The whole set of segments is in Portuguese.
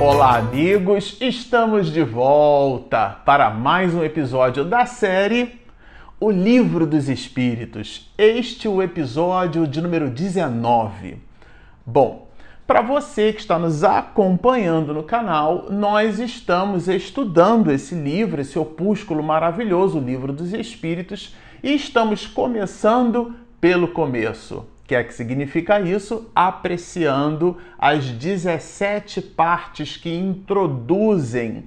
Olá, amigos! Estamos de volta para mais um episódio da série O Livro dos Espíritos. Este é o episódio de número 19. Bom, para você que está nos acompanhando no canal, nós estamos estudando esse livro, esse opúsculo maravilhoso, o Livro dos Espíritos, e estamos começando pelo começo que é que significa isso? Apreciando as 17 partes que introduzem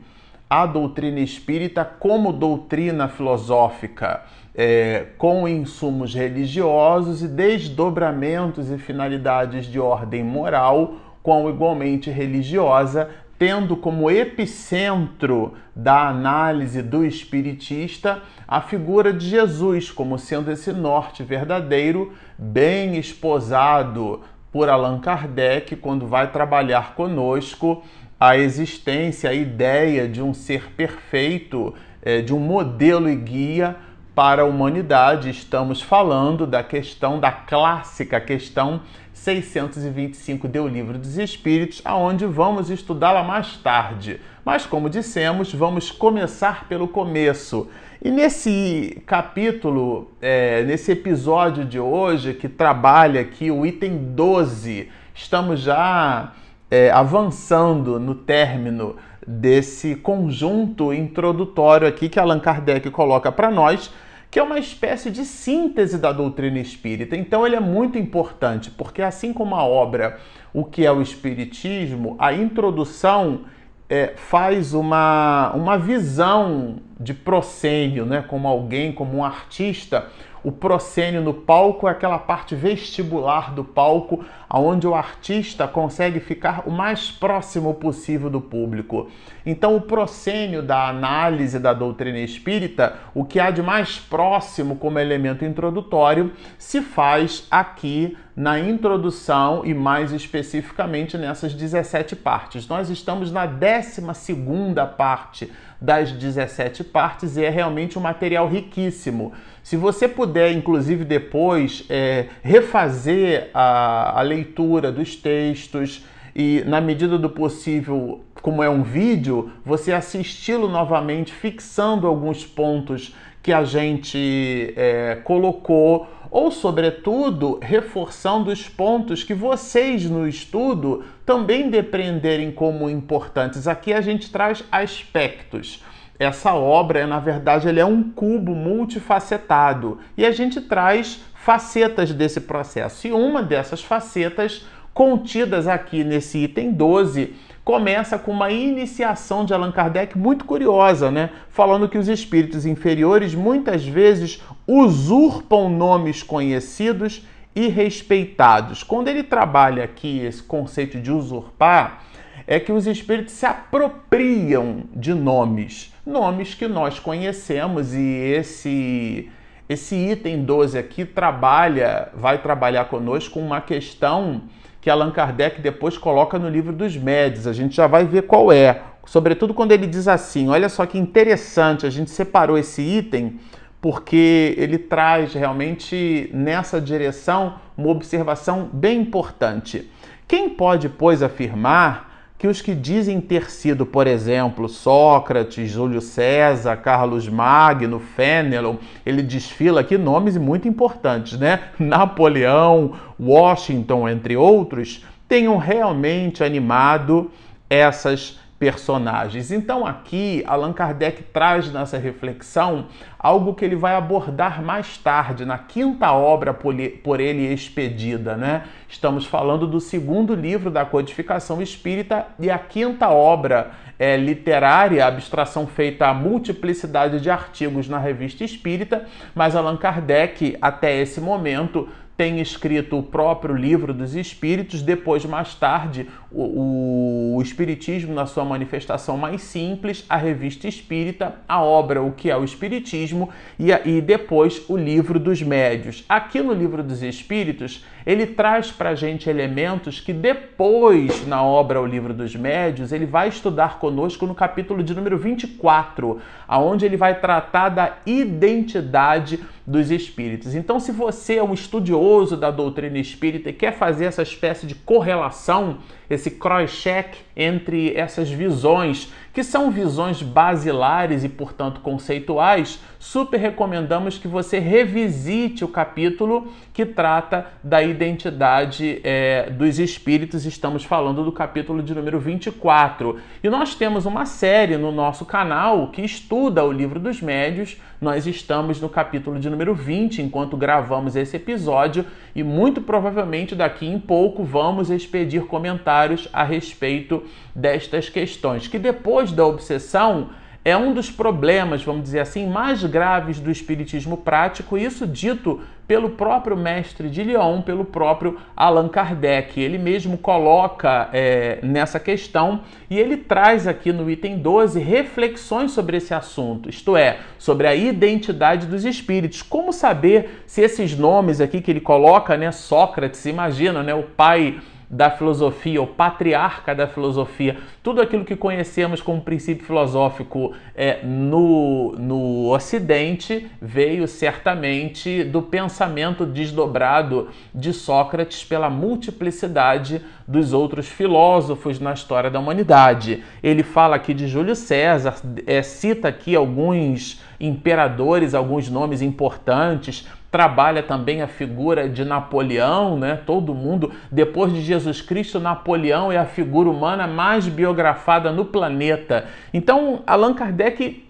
a doutrina espírita como doutrina filosófica, é, com insumos religiosos e desdobramentos e finalidades de ordem moral, com igualmente religiosa, tendo como epicentro da análise do espiritista a figura de Jesus como sendo esse norte verdadeiro, bem esposado por Allan Kardec quando vai trabalhar conosco a existência, a ideia de um ser perfeito, é, de um modelo e guia para a humanidade. Estamos falando da questão da clássica questão 625 do Livro dos Espíritos, aonde vamos estudá-la mais tarde. Mas como dissemos, vamos começar pelo começo. E nesse capítulo, é, nesse episódio de hoje, que trabalha aqui o item 12, estamos já é, avançando no término desse conjunto introdutório aqui que Allan Kardec coloca para nós que é uma espécie de síntese da doutrina espírita. Então ele é muito importante, porque assim como a obra O que é o Espiritismo, a introdução é, faz uma, uma visão de proscênio, né? como alguém, como um artista, o proscênio no palco é aquela parte vestibular do palco, onde o artista consegue ficar o mais próximo possível do público. Então, o proscênio da análise da doutrina espírita, o que há de mais próximo como elemento introdutório, se faz aqui na introdução e mais especificamente nessas 17 partes. Nós estamos na 12 parte das 17 partes e é realmente um material riquíssimo. Se você puder, inclusive, depois é, refazer a, a leitura dos textos e, na medida do possível, como é um vídeo, você assisti-lo novamente, fixando alguns pontos que a gente é, colocou, ou, sobretudo, reforçando os pontos que vocês no estudo também depreenderem como importantes. Aqui a gente traz aspectos essa obra, na verdade, ele é um cubo multifacetado e a gente traz facetas desse processo. E uma dessas facetas, contidas aqui nesse item 12, começa com uma iniciação de Allan Kardec muito curiosa, né? Falando que os espíritos inferiores muitas vezes usurpam nomes conhecidos e respeitados. Quando ele trabalha aqui esse conceito de usurpar, é que os espíritos se apropriam de nomes, nomes que nós conhecemos e esse esse item 12 aqui trabalha, vai trabalhar conosco uma questão que Allan Kardec depois coloca no livro dos médios. A gente já vai ver qual é. Sobretudo quando ele diz assim: olha só que interessante, a gente separou esse item porque ele traz realmente nessa direção uma observação bem importante. Quem pode, pois, afirmar que os que dizem ter sido, por exemplo, Sócrates, Júlio César, Carlos Magno, Fénelon, ele desfila aqui nomes muito importantes, né? Napoleão, Washington, entre outros, tenham realmente animado essas personagens. Então aqui Allan Kardec traz nessa reflexão algo que ele vai abordar mais tarde, na quinta obra por ele expedida, né? Estamos falando do segundo livro da codificação espírita e a quinta obra é, literária, abstração feita a multiplicidade de artigos na revista espírita, mas Allan Kardec, até esse momento, tem escrito o próprio livro dos Espíritos, depois, mais tarde, o, o, Espiritismo na sua manifestação mais simples, a Revista Espírita, a obra O que é o Espiritismo e, e depois o Livro dos Médios. Aqui no Livro dos Espíritos ele traz para a gente elementos que depois, na obra O Livro dos Médios, ele vai estudar conosco no capítulo de número 24, aonde ele vai tratar da identidade dos espíritos. Então, se você é um estudioso da doutrina espírita e quer fazer essa espécie de correlação, esse cross-check entre essas visões, que são visões basilares e, portanto, conceituais, super recomendamos que você revisite o capítulo que trata da identidade é, dos espíritos. Estamos falando do capítulo de número 24. E nós temos uma série no nosso canal que estuda o livro dos médios. Nós estamos no capítulo de número 20 enquanto gravamos esse episódio e muito provavelmente daqui em pouco vamos expedir comentários a respeito destas questões, que depois da obsessão é um dos problemas, vamos dizer assim, mais graves do espiritismo prático, isso dito pelo próprio mestre de Lyon, pelo próprio Allan Kardec. Ele mesmo coloca é, nessa questão e ele traz aqui no item 12 reflexões sobre esse assunto, isto é, sobre a identidade dos espíritos. Como saber se esses nomes aqui que ele coloca, né, Sócrates, imagina, né, o pai da filosofia, o patriarca da filosofia, tudo aquilo que conhecemos como princípio filosófico é, no, no Ocidente veio certamente do pensamento desdobrado de Sócrates pela multiplicidade dos outros filósofos na história da humanidade. Ele fala aqui de Júlio César, é, cita aqui alguns imperadores, alguns nomes importantes trabalha também a figura de Napoleão, né? Todo mundo, depois de Jesus Cristo, Napoleão é a figura humana mais biografada no planeta. Então, Allan Kardec,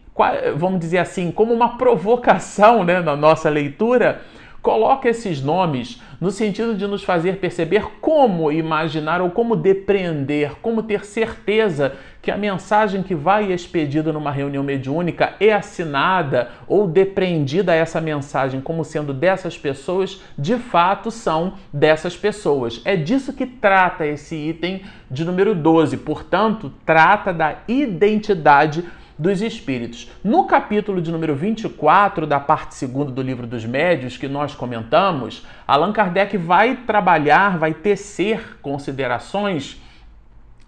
vamos dizer assim, como uma provocação, né, na nossa leitura, coloca esses nomes no sentido de nos fazer perceber como imaginar ou como depreender, como ter certeza que a mensagem que vai expedida numa reunião mediúnica é assinada ou depreendida essa mensagem como sendo dessas pessoas, de fato são dessas pessoas. É disso que trata esse item de número 12. Portanto, trata da identidade dos espíritos. No capítulo de número 24 da parte segunda do livro dos médios que nós comentamos, Allan Kardec vai trabalhar, vai tecer considerações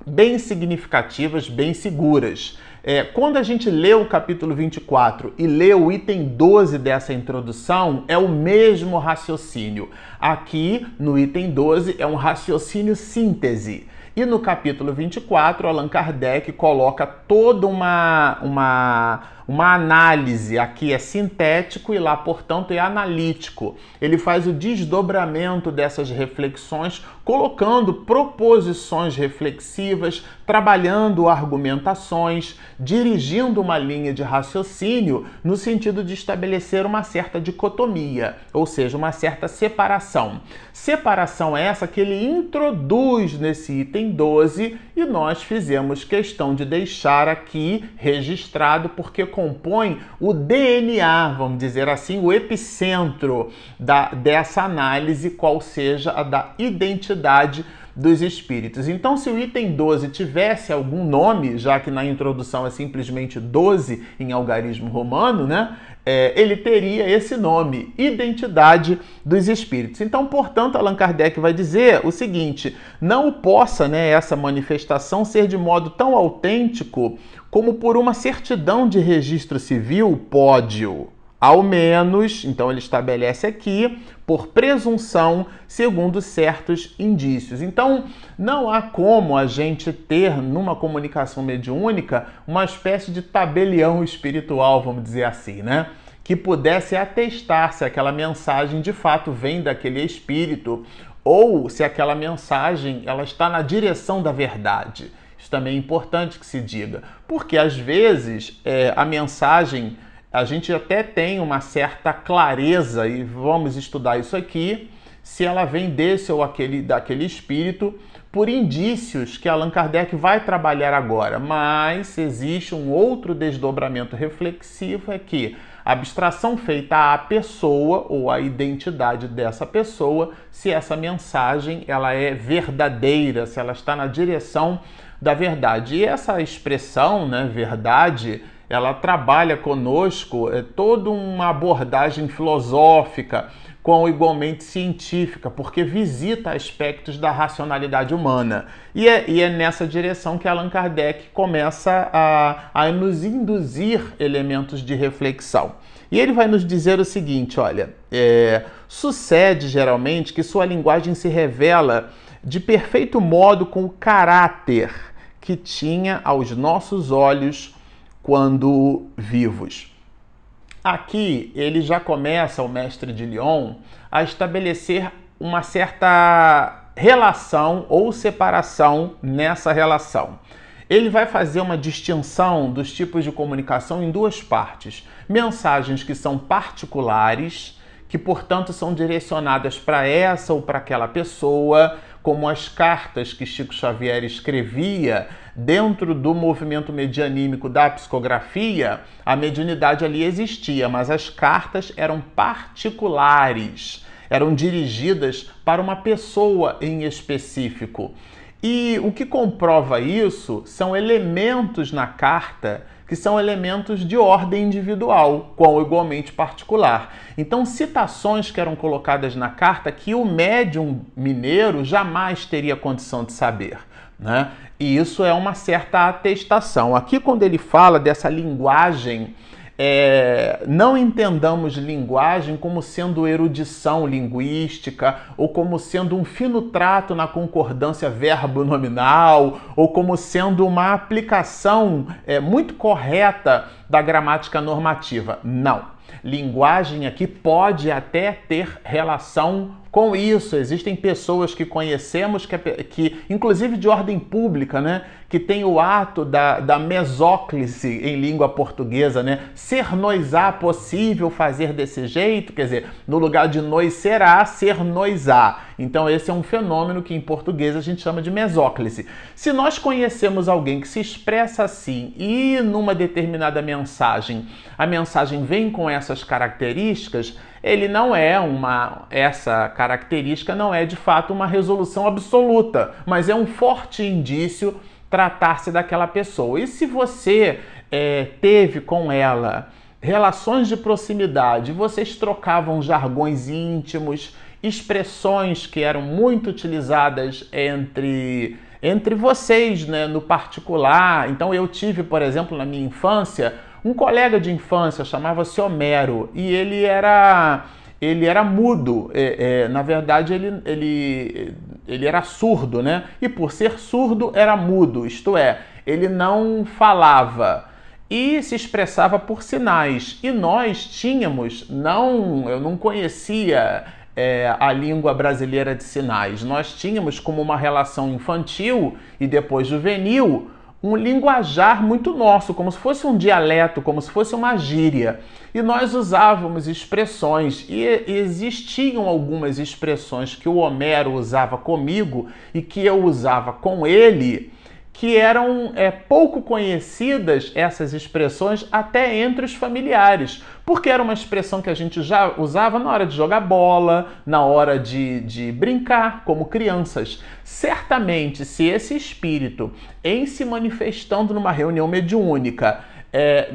bem significativas, bem seguras. É, quando a gente lê o capítulo 24 e lê o item 12 dessa introdução, é o mesmo raciocínio. Aqui, no item 12, é um raciocínio síntese. E no capítulo 24, Allan Kardec coloca toda uma, uma uma análise, aqui é sintético e lá, portanto, é analítico. Ele faz o desdobramento dessas reflexões, colocando proposições reflexivas, trabalhando argumentações, dirigindo uma linha de raciocínio no sentido de estabelecer uma certa dicotomia, ou seja, uma certa separação. Separação essa que ele introduz nesse item 12 e nós fizemos questão de deixar aqui registrado porque compõe o DNA, vamos dizer assim, o epicentro da, dessa análise, qual seja a da identidade dos espíritos. Então, se o item 12 tivesse algum nome, já que na introdução é simplesmente 12 em algarismo romano, né? É, ele teria esse nome, Identidade dos Espíritos. Então, portanto, Allan Kardec vai dizer o seguinte: não possa né, essa manifestação ser de modo tão autêntico como por uma certidão de registro civil pode ao menos, então ele estabelece aqui, por presunção, segundo certos indícios. Então, não há como a gente ter numa comunicação mediúnica uma espécie de tabelião espiritual, vamos dizer assim, né? Que pudesse atestar se aquela mensagem de fato vem daquele espírito ou se aquela mensagem ela está na direção da verdade. Isso também é importante que se diga, porque às vezes é, a mensagem a gente até tem uma certa clareza e vamos estudar isso aqui, se ela vem desse ou aquele daquele espírito por indícios que Allan Kardec vai trabalhar agora, mas existe um outro desdobramento reflexivo é que a abstração feita à pessoa ou à identidade dessa pessoa, se essa mensagem ela é verdadeira, se ela está na direção da verdade. E essa expressão, né, verdade, ela trabalha conosco é, toda uma abordagem filosófica, com igualmente científica, porque visita aspectos da racionalidade humana. E é, e é nessa direção que Allan Kardec começa a, a nos induzir elementos de reflexão. E ele vai nos dizer o seguinte: olha, é, sucede geralmente que sua linguagem se revela de perfeito modo com o caráter que tinha aos nossos olhos quando vivos. Aqui ele já começa, o mestre de Lyon, a estabelecer uma certa relação ou separação nessa relação. Ele vai fazer uma distinção dos tipos de comunicação em duas partes: mensagens que são particulares, que portanto são direcionadas para essa ou para aquela pessoa, como as cartas que Chico Xavier escrevia dentro do movimento medianímico da psicografia, a mediunidade ali existia, mas as cartas eram particulares, eram dirigidas para uma pessoa em específico. E o que comprova isso são elementos na carta que são elementos de ordem individual, qual igualmente particular. Então, citações que eram colocadas na carta que o médium mineiro jamais teria condição de saber. Né? E isso é uma certa atestação. Aqui, quando ele fala dessa linguagem é, não entendamos linguagem como sendo erudição linguística, ou como sendo um fino trato na concordância verbo-nominal, ou como sendo uma aplicação é, muito correta da gramática normativa. Não. Linguagem aqui pode até ter relação com isso, existem pessoas que conhecemos, que, que inclusive de ordem pública, né? que tem o ato da, da mesóclise em língua portuguesa, né? Ser noisá possível fazer desse jeito, quer dizer, no lugar de nós será, ser noisá. Então esse é um fenômeno que em português a gente chama de mesóclise. Se nós conhecemos alguém que se expressa assim e numa determinada mensagem, a mensagem vem com essas características, ele não é uma essa característica não é de fato uma resolução absoluta, mas é um forte indício tratar-se daquela pessoa. E se você é, teve com ela relações de proximidade, vocês trocavam jargões íntimos, expressões que eram muito utilizadas entre entre vocês, né, no particular. Então eu tive, por exemplo, na minha infância, um colega de infância, chamava-se Homero, e ele era ele era mudo. É, é, na verdade, ele, ele, ele era surdo, né? E por ser surdo, era mudo, isto é, ele não falava e se expressava por sinais. E nós tínhamos, não, eu não conhecia é, a língua brasileira de sinais. Nós tínhamos como uma relação infantil e depois juvenil um linguajar muito nosso, como se fosse um dialeto, como se fosse uma gíria. E nós usávamos expressões, e existiam algumas expressões que o Homero usava comigo e que eu usava com ele, que eram é, pouco conhecidas essas expressões até entre os familiares, porque era uma expressão que a gente já usava na hora de jogar bola, na hora de, de brincar como crianças. Certamente, se esse espírito, em se manifestando numa reunião mediúnica, é,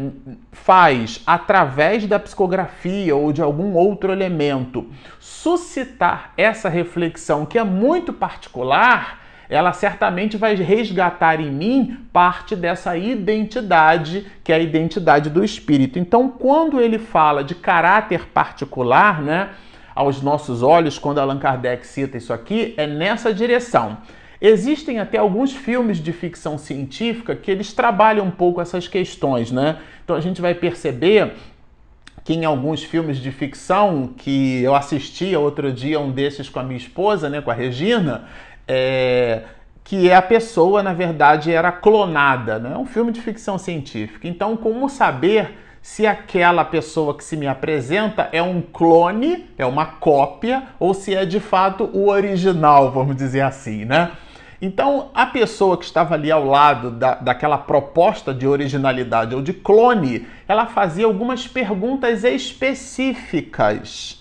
faz, através da psicografia ou de algum outro elemento, suscitar essa reflexão que é muito particular, ela certamente vai resgatar em mim parte dessa identidade, que é a identidade do espírito. Então, quando ele fala de caráter particular, né, aos nossos olhos, quando Allan Kardec cita isso aqui, é nessa direção. Existem até alguns filmes de ficção científica que eles trabalham um pouco essas questões, né? Então a gente vai perceber que em alguns filmes de ficção que eu assisti outro dia um desses com a minha esposa, né, com a Regina, é, que é a pessoa, na verdade, era clonada. Né? É um filme de ficção científica. Então, como saber se aquela pessoa que se me apresenta é um clone, é uma cópia, ou se é de fato o original, vamos dizer assim, né? Então, a pessoa que estava ali ao lado da, daquela proposta de originalidade ou de clone, ela fazia algumas perguntas específicas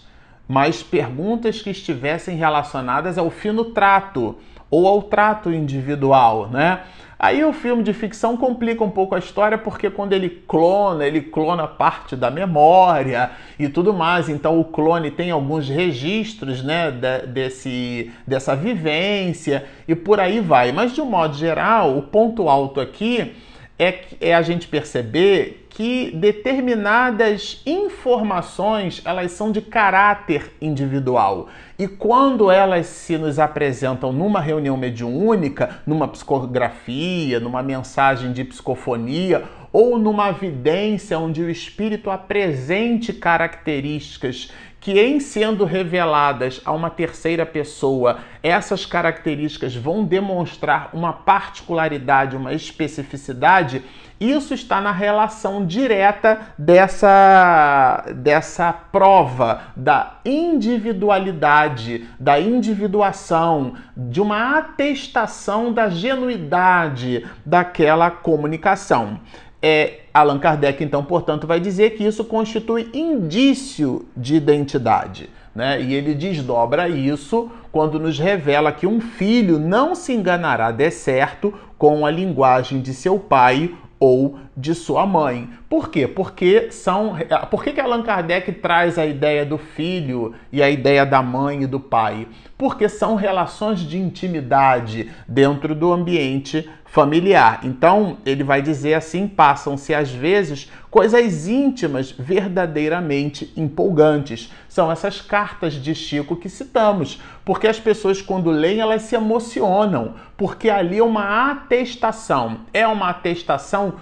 mas perguntas que estivessem relacionadas ao fino trato ou ao trato individual, né? Aí o filme de ficção complica um pouco a história porque quando ele clona, ele clona parte da memória e tudo mais. Então o clone tem alguns registros, né, de, desse, dessa vivência e por aí vai. Mas de um modo geral, o ponto alto aqui é, é a gente perceber que determinadas informações elas são de caráter individual. E quando elas se nos apresentam numa reunião mediúnica, numa psicografia, numa mensagem de psicofonia ou numa vidência onde o espírito apresente características que, em sendo reveladas a uma terceira pessoa, essas características vão demonstrar uma particularidade, uma especificidade, isso está na relação direta dessa, dessa prova da individualidade, da individuação, de uma atestação da genuidade daquela comunicação. É, Allan Kardec, então, portanto, vai dizer que isso constitui indício de identidade. Né? E ele desdobra isso quando nos revela que um filho não se enganará de certo com a linguagem de seu pai ou de sua mãe. Por quê? Porque são. Por que, que Allan Kardec traz a ideia do filho e a ideia da mãe e do pai? Porque são relações de intimidade dentro do ambiente familiar. Então, ele vai dizer assim: passam-se às vezes coisas íntimas verdadeiramente empolgantes. São essas cartas de Chico que citamos, porque as pessoas quando leem elas se emocionam, porque ali é uma atestação, é uma atestação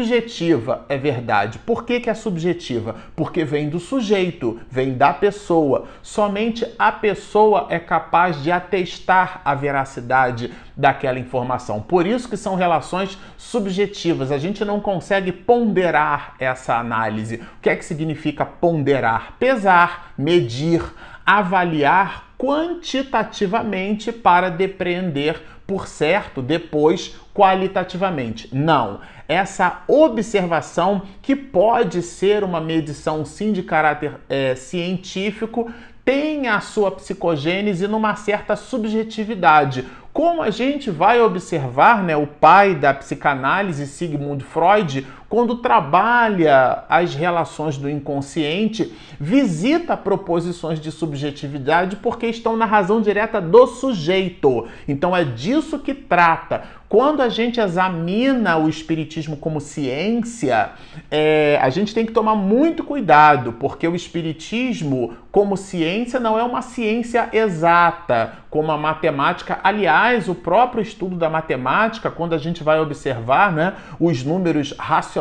subjetiva, é verdade. Por que, que é subjetiva? Porque vem do sujeito, vem da pessoa. Somente a pessoa é capaz de atestar a veracidade daquela informação. Por isso que são relações subjetivas. A gente não consegue ponderar essa análise. O que é que significa ponderar? Pesar, medir, avaliar quantitativamente para depreender por certo depois qualitativamente. Não. Essa observação, que pode ser uma medição sim de caráter é, científico, tem a sua psicogênese numa certa subjetividade. Como a gente vai observar, né, o pai da psicanálise, Sigmund Freud, quando trabalha as relações do inconsciente, visita proposições de subjetividade porque estão na razão direta do sujeito. Então é disso que trata. Quando a gente examina o Espiritismo como ciência, é, a gente tem que tomar muito cuidado, porque o Espiritismo, como ciência, não é uma ciência exata, como a matemática. Aliás, o próprio estudo da matemática, quando a gente vai observar né, os números racionais,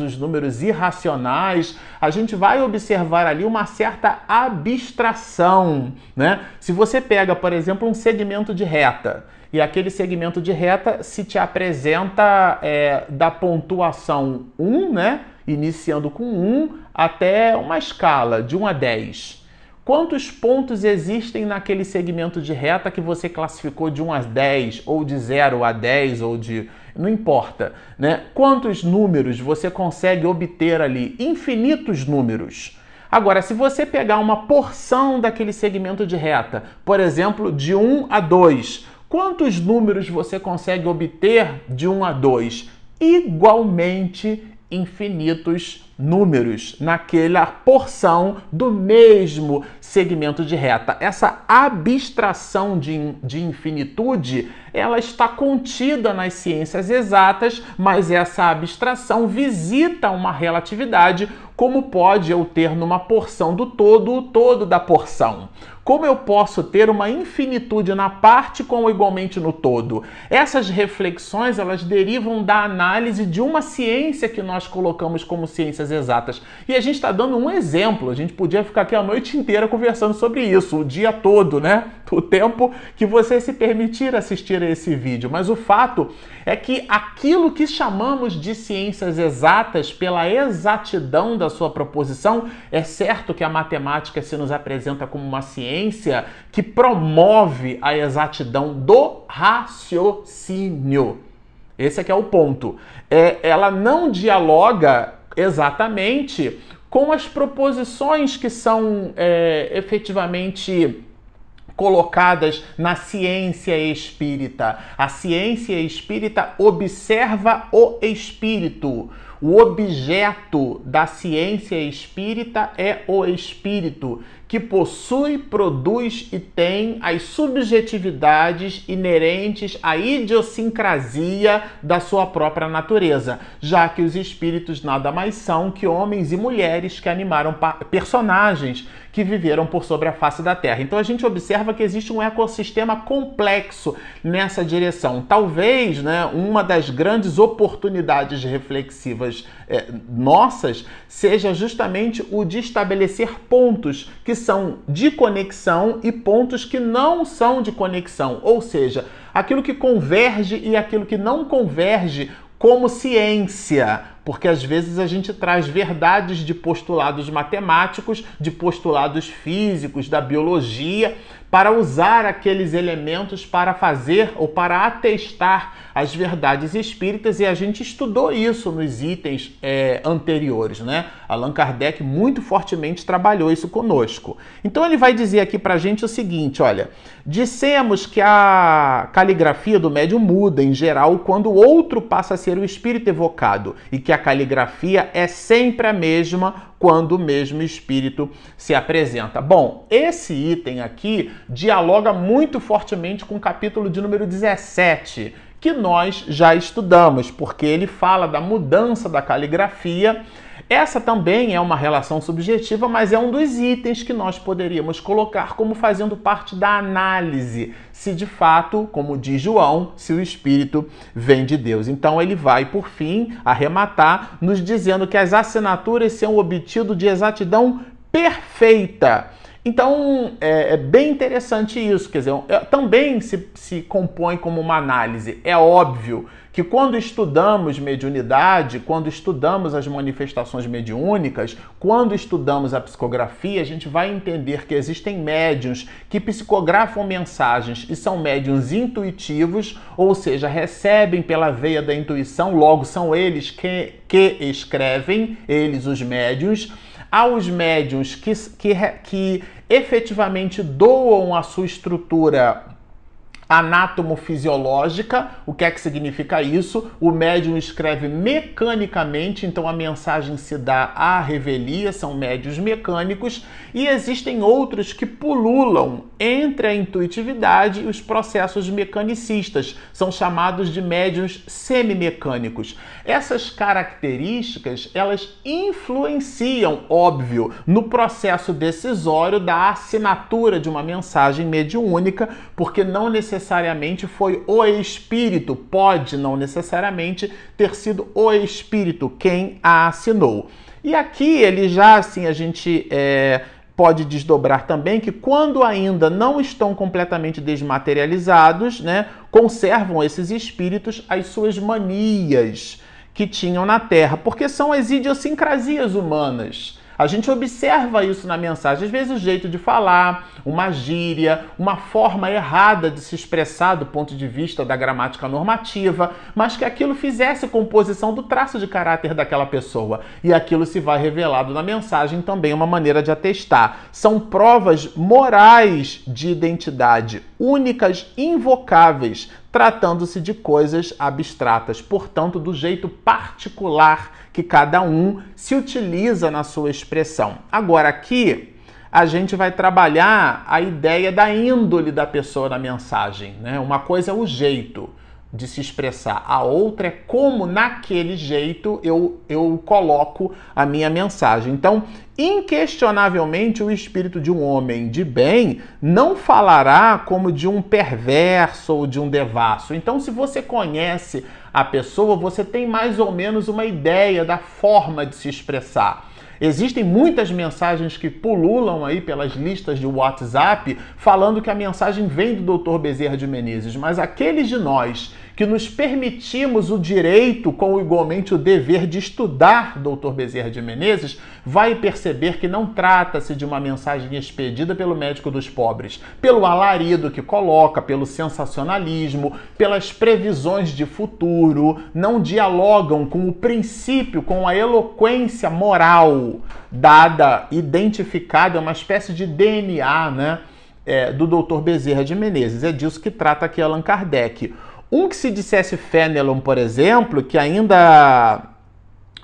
os números irracionais, a gente vai observar ali uma certa abstração. Né? Se você pega, por exemplo, um segmento de reta e aquele segmento de reta se te apresenta é, da pontuação 1, né? Iniciando com 1 até uma escala de 1 a 10. Quantos pontos existem naquele segmento de reta que você classificou de 1 a 10, ou de 0 a 10, ou de. Não importa, né? Quantos números você consegue obter ali? Infinitos números. Agora, se você pegar uma porção daquele segmento de reta, por exemplo, de 1 a 2, Quantos números você consegue obter de 1 a 2? Igualmente infinitos números naquela porção do mesmo segmento de reta. Essa abstração de, de infinitude, ela está contida nas ciências exatas, mas essa abstração visita uma relatividade, como pode eu ter numa porção do todo o todo da porção. Como eu posso ter uma infinitude na parte com igualmente no todo? Essas reflexões, elas derivam da análise de uma ciência que nós colocamos como ciências exatas. E a gente está dando um exemplo, a gente podia ficar aqui a noite inteira conversando sobre isso, o dia todo, né? O tempo que você se permitir assistir a esse vídeo. Mas o fato é que aquilo que chamamos de ciências exatas, pela exatidão da sua proposição, é certo que a matemática se nos apresenta como uma ciência que promove a exatidão do raciocínio. Esse aqui é o ponto. É, ela não dialoga exatamente com as proposições que são é, efetivamente colocadas na ciência espírita. A ciência espírita observa o espírito. O objeto da ciência espírita é o espírito, que possui, produz e tem as subjetividades inerentes à idiosincrasia da sua própria natureza, já que os espíritos nada mais são que homens e mulheres que animaram personagens que viveram por sobre a face da Terra. Então a gente observa que existe um ecossistema complexo nessa direção. Talvez né, uma das grandes oportunidades reflexivas é, nossas seja justamente o de estabelecer pontos que são de conexão e pontos que não são de conexão, ou seja, aquilo que converge e aquilo que não converge como ciência, porque às vezes a gente traz verdades de postulados matemáticos, de postulados físicos, da biologia, para usar aqueles elementos para fazer ou para atestar as verdades espíritas e a gente estudou isso nos itens é, anteriores, né? Allan Kardec muito fortemente trabalhou isso conosco. Então ele vai dizer aqui para a gente o seguinte: olha, dissemos que a caligrafia do médium muda em geral quando o outro passa a ser o espírito evocado e que a caligrafia é sempre a mesma quando o mesmo espírito se apresenta. Bom, esse item aqui dialoga muito fortemente com o capítulo de número 17, que nós já estudamos, porque ele fala da mudança da caligrafia. Essa também é uma relação subjetiva, mas é um dos itens que nós poderíamos colocar como fazendo parte da análise, se de fato, como diz João, se o Espírito vem de Deus. Então ele vai, por fim, arrematar, nos dizendo que as assinaturas são obtido de exatidão perfeita então é, é, bem interessante isso, quer dizer, é, também se, se compõe como uma análise. É óbvio que quando estudamos mediunidade, quando estudamos as manifestações mediúnicas, quando estudamos a psicografia, a gente vai entender que existem médiums que psicografam mensagens e são médiums intuitivos, ou seja, recebem pela veia da intuição, logo são eles que, que escrevem, eles os médiums aos médiums que, que, que efetivamente doam a sua estrutura anátomo-fisiológica. O que é que significa isso? O médium escreve mecanicamente, então a mensagem se dá à revelia, são médios mecânicos, e existem outros que pululam entre a intuitividade e os processos mecanicistas, são chamados de médios semimecânicos. Essas características, elas influenciam, óbvio, no processo decisório da assinatura de uma mensagem mediúnica, porque não necessariamente necessariamente foi o espírito, pode não necessariamente ter sido o espírito quem a assinou. E aqui ele já assim a gente é, pode desdobrar também que quando ainda não estão completamente desmaterializados, né, conservam esses espíritos as suas manias que tinham na Terra, porque são as idiosincrasias humanas. A gente observa isso na mensagem, às vezes o jeito de falar, uma gíria, uma forma errada de se expressar do ponto de vista da gramática normativa, mas que aquilo fizesse composição do traço de caráter daquela pessoa. E aquilo se vai revelado na mensagem também uma maneira de atestar. São provas morais de identidade, únicas, invocáveis, tratando-se de coisas abstratas, portanto, do jeito particular que cada um se utiliza na sua expressão. Agora, aqui a gente vai trabalhar a ideia da índole da pessoa na mensagem. Né? Uma coisa é o jeito de se expressar, a outra é como naquele jeito eu, eu coloco a minha mensagem. Então, inquestionavelmente, o espírito de um homem de bem não falará como de um perverso ou de um devasso. Então, se você conhece a pessoa, você tem mais ou menos uma ideia da forma de se expressar. Existem muitas mensagens que pululam aí pelas listas de WhatsApp falando que a mensagem vem do Dr. Bezerra de Menezes, mas aqueles de nós que nos permitimos o direito, com igualmente o dever de estudar Dr. Bezerra de Menezes, vai perceber que não trata-se de uma mensagem expedida pelo médico dos pobres, pelo alarido que coloca, pelo sensacionalismo, pelas previsões de futuro, não dialogam com o princípio, com a eloquência moral dada, identificada, é uma espécie de DNA, né? é, do Dr. Bezerra de Menezes. É disso que trata aqui Allan Kardec. Um que se dissesse Fenelon, por exemplo, que ainda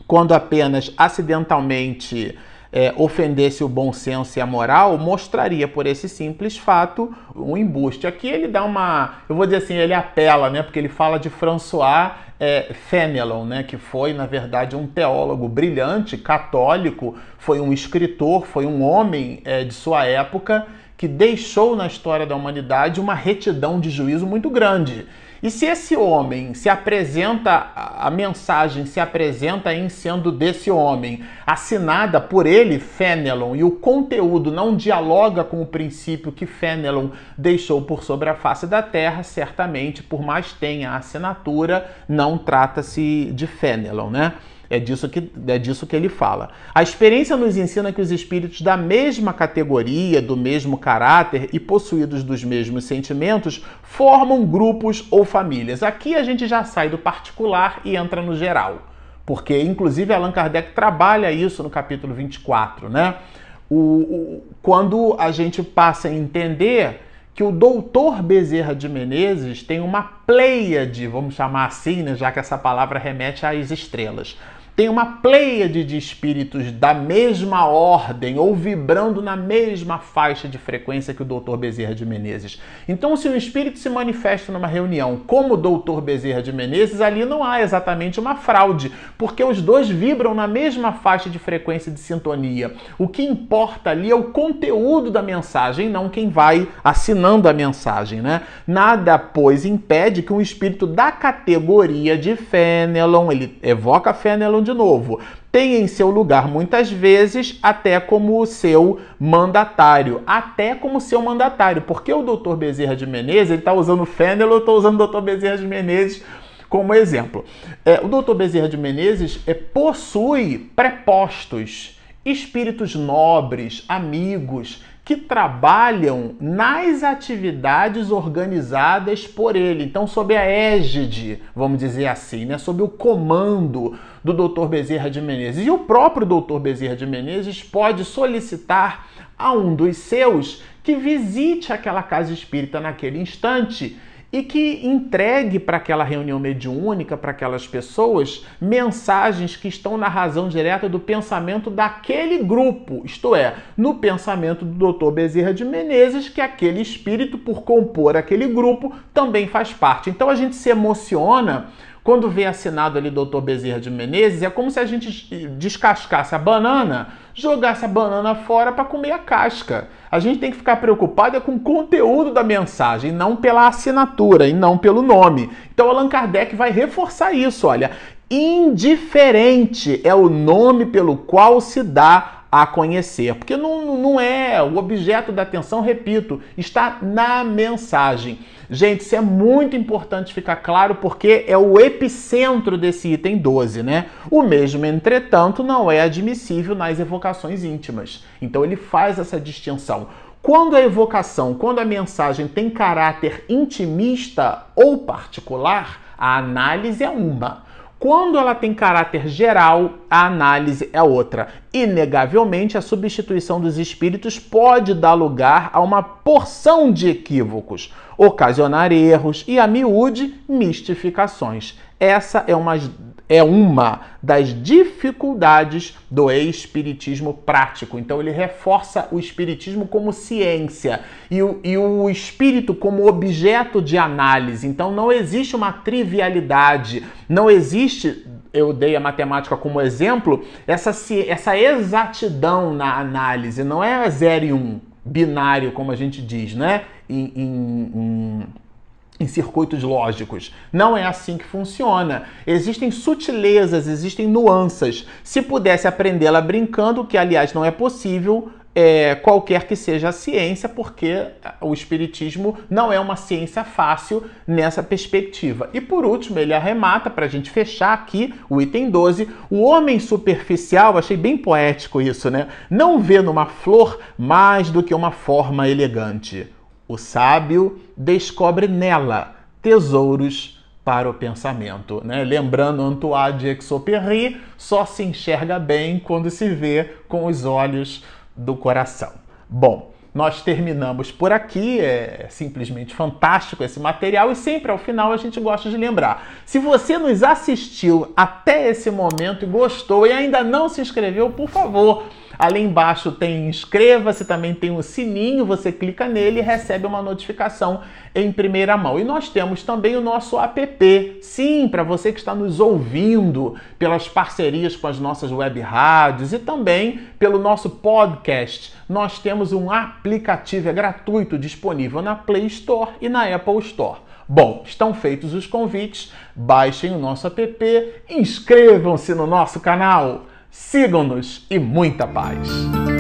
quando apenas acidentalmente é, ofendesse o bom senso e a moral, mostraria por esse simples fato um embuste. Aqui ele dá uma, eu vou dizer assim, ele apela, né, porque ele fala de François é, Fenelon, né, que foi na verdade um teólogo brilhante, católico, foi um escritor, foi um homem é, de sua época que deixou na história da humanidade uma retidão de juízo muito grande. E se esse homem se apresenta, a mensagem se apresenta em sendo desse homem, assinada por ele, Fenelon, e o conteúdo não dialoga com o princípio que Fenelon deixou por sobre a face da terra, certamente, por mais tenha a assinatura, não trata-se de Fenelon, né? É disso, que, é disso que ele fala. A experiência nos ensina que os espíritos da mesma categoria, do mesmo caráter e possuídos dos mesmos sentimentos formam grupos ou famílias. Aqui a gente já sai do particular e entra no geral. Porque, inclusive, Allan Kardec trabalha isso no capítulo 24, né? O, o, quando a gente passa a entender que o doutor Bezerra de Menezes tem uma pleiade, vamos chamar assim, né, já que essa palavra remete às estrelas tem uma pleiade de espíritos da mesma ordem ou vibrando na mesma faixa de frequência que o Dr. Bezerra de Menezes. Então, se um espírito se manifesta numa reunião como o Dr. Bezerra de Menezes, ali não há exatamente uma fraude, porque os dois vibram na mesma faixa de frequência de sintonia. O que importa ali é o conteúdo da mensagem, não quem vai assinando a mensagem, né? Nada, pois, impede que um espírito da categoria de Fenelon, ele evoca Fenelon de novo, tem em seu lugar muitas vezes até como seu mandatário, até como seu mandatário, porque o Dr. Bezerra de Menezes, ele está usando Fennel, eu estou usando o Dr. Bezerra de Menezes como exemplo. É, o Dr. Bezerra de Menezes é, possui prepostos, espíritos nobres, amigos, que trabalham nas atividades organizadas por ele. Então, sob a égide, vamos dizer assim, né? sob o comando do Dr. Bezerra de Menezes. E o próprio Dr. Bezerra de Menezes pode solicitar a um dos seus que visite aquela casa espírita naquele instante e que entregue para aquela reunião mediúnica, para aquelas pessoas, mensagens que estão na razão direta do pensamento daquele grupo, isto é, no pensamento do Dr. Bezerra de Menezes, que aquele espírito, por compor aquele grupo, também faz parte. Então a gente se emociona quando vê assinado ali Dr. Bezerra de Menezes, é como se a gente descascasse a banana, jogasse a banana fora para comer a casca. A gente tem que ficar preocupado é com o conteúdo da mensagem, não pela assinatura e não pelo nome. Então Allan Kardec vai reforçar isso, olha. Indiferente é o nome pelo qual se dá a conhecer, porque não, não é o objeto da atenção, repito, está na mensagem. Gente, isso é muito importante ficar claro porque é o epicentro desse item 12, né? O mesmo, entretanto, não é admissível nas evocações íntimas. Então ele faz essa distinção. Quando a evocação, quando a mensagem tem caráter intimista ou particular, a análise é uma. Quando ela tem caráter geral, a análise é outra. Inegavelmente, a substituição dos espíritos pode dar lugar a uma porção de equívocos, ocasionar erros e, a miúde, mistificações. Essa é uma é uma das dificuldades do espiritismo prático. Então ele reforça o espiritismo como ciência e o, e o espírito como objeto de análise. Então não existe uma trivialidade, não existe eu dei a matemática como exemplo, essa, essa exatidão na análise, não é 0 e 1, um, binário, como a gente diz, né? Em, em, em em circuitos lógicos. Não é assim que funciona. Existem sutilezas, existem nuances. Se pudesse aprendê-la brincando, que aliás não é possível, é, qualquer que seja a ciência, porque o Espiritismo não é uma ciência fácil nessa perspectiva. E por último, ele arremata, para a gente fechar aqui o item 12, o homem superficial, achei bem poético isso, né? Não vê numa flor mais do que uma forma elegante. O sábio descobre nela tesouros para o pensamento. Né? Lembrando Antoine de Exupéry, só se enxerga bem quando se vê com os olhos do coração. Bom, nós terminamos por aqui. É simplesmente fantástico esse material e sempre ao final a gente gosta de lembrar. Se você nos assistiu até esse momento e gostou e ainda não se inscreveu, por favor, Ali embaixo tem inscreva-se, também tem o sininho, você clica nele e recebe uma notificação em primeira mão. E nós temos também o nosso app. Sim, para você que está nos ouvindo pelas parcerias com as nossas web rádios e também pelo nosso podcast. Nós temos um aplicativo é gratuito disponível na Play Store e na Apple Store. Bom, estão feitos os convites, baixem o nosso app, inscrevam-se no nosso canal. Sigam-nos e muita paz!